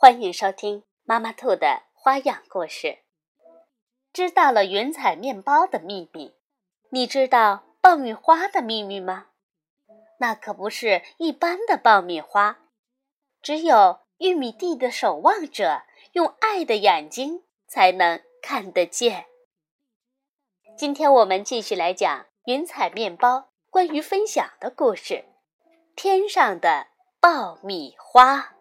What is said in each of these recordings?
欢迎收听妈妈兔的花样故事。知道了云彩面包的秘密，你知道爆米花的秘密吗？那可不是一般的爆米花，只有玉米地的守望者用爱的眼睛才能看得见。今天我们继续来讲云彩面包关于分享的故事——天上的爆米花。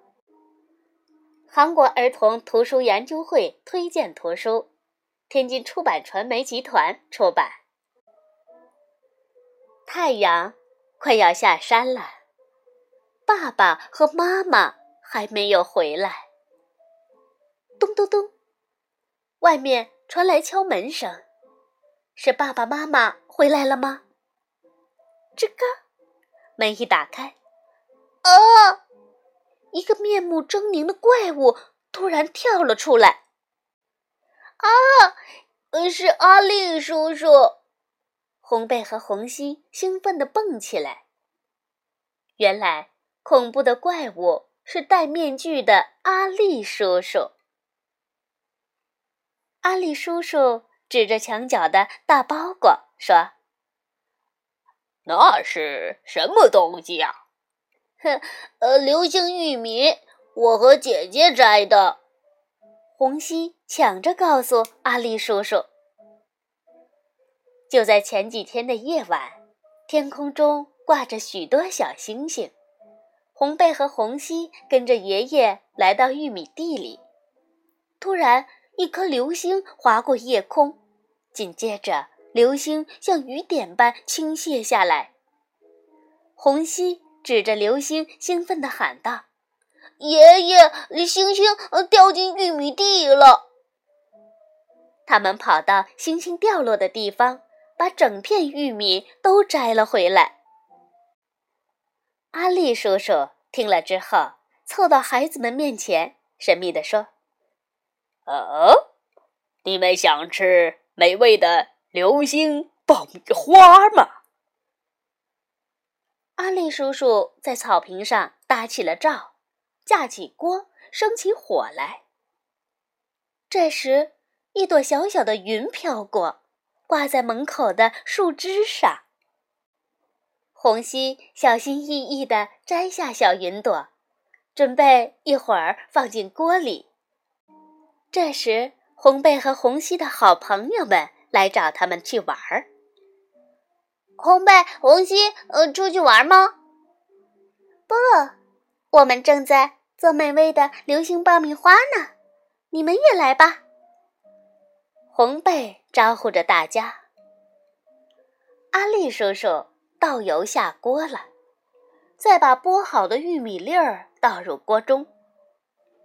韩国儿童图书研究会推荐图书，天津出版传媒集团出版。太阳快要下山了，爸爸和妈妈还没有回来。咚咚咚，外面传来敲门声，是爸爸妈妈回来了吗？吱嘎，门一打开，啊！一个面目狰狞的怪物突然跳了出来！啊，是阿力叔叔！红贝和红西兴奋地蹦起来。原来，恐怖的怪物是戴面具的阿力叔叔。阿力叔叔指着墙角的大包裹说：“那是什么东西呀？”哼，呃，流星玉米，我和姐姐摘的。红西抢着告诉阿力叔叔。就在前几天的夜晚，天空中挂着许多小星星。红贝和红西跟着爷爷来到玉米地里，突然一颗流星划过夜空，紧接着流星像雨点般倾泻下来。红西。指着流星，兴奋地喊道：“爷爷，星星掉进玉米地了！”他们跑到星星掉落的地方，把整片玉米都摘了回来。阿力叔叔听了之后，凑到孩子们面前，神秘地说：“哦，你们想吃美味的流星爆米花吗？”阿力叔叔在草坪上搭起了灶，架起锅，生起火来。这时，一朵小小的云飘过，挂在门口的树枝上。红西小心翼翼地摘下小云朵，准备一会儿放进锅里。这时，红贝和红西的好朋友们来找他们去玩儿。红贝、红西，呃，出去玩吗？不，我们正在做美味的流星爆米花呢。你们也来吧。红贝招呼着大家。阿力叔叔倒油下锅了，再把剥好的玉米粒儿倒入锅中，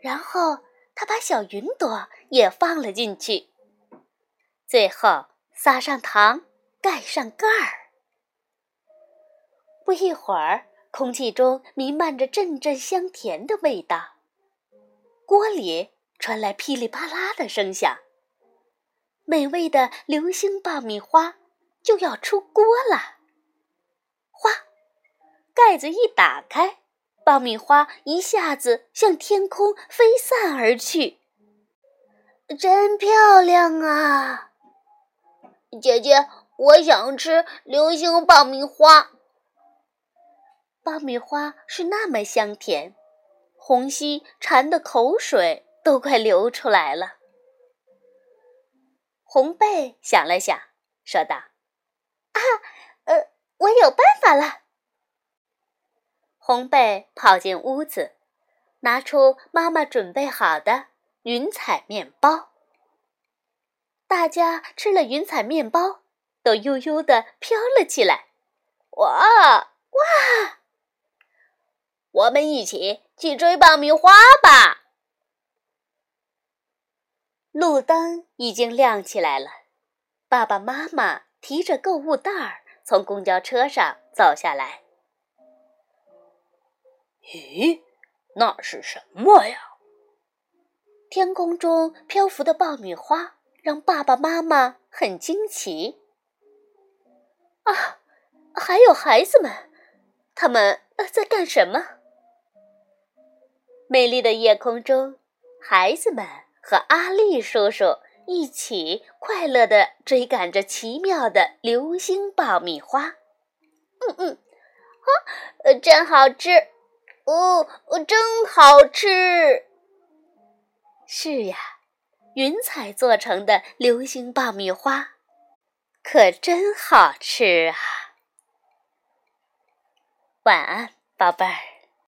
然后他把小云朵也放了进去，最后撒上糖，盖上盖儿。不一会儿，空气中弥漫着阵阵香甜的味道，锅里传来噼里啪啦的声响。美味的流星爆米花就要出锅了！哗，盖子一打开，爆米花一下子向天空飞散而去。真漂亮啊！姐姐，我想吃流星爆米花。爆米花是那么香甜，红西馋的口水都快流出来了。红贝想了想，说道：“啊，呃，我有办法了。”红贝跑进屋子，拿出妈妈准备好的云彩面包。大家吃了云彩面包，都悠悠的飘了起来。哇哇！我们一起去追爆米花吧！路灯已经亮起来了，爸爸妈妈提着购物袋儿从公交车上走下来。咦，那是什么呀？天空中漂浮的爆米花让爸爸妈妈很惊奇。啊，还有孩子们，他们在干什么？美丽的夜空中，孩子们和阿力叔叔一起快乐地追赶着奇妙的流星爆米花。嗯嗯，啊，真好吃！哦，真好吃！是呀，云彩做成的流星爆米花，可真好吃啊！晚安，宝贝儿。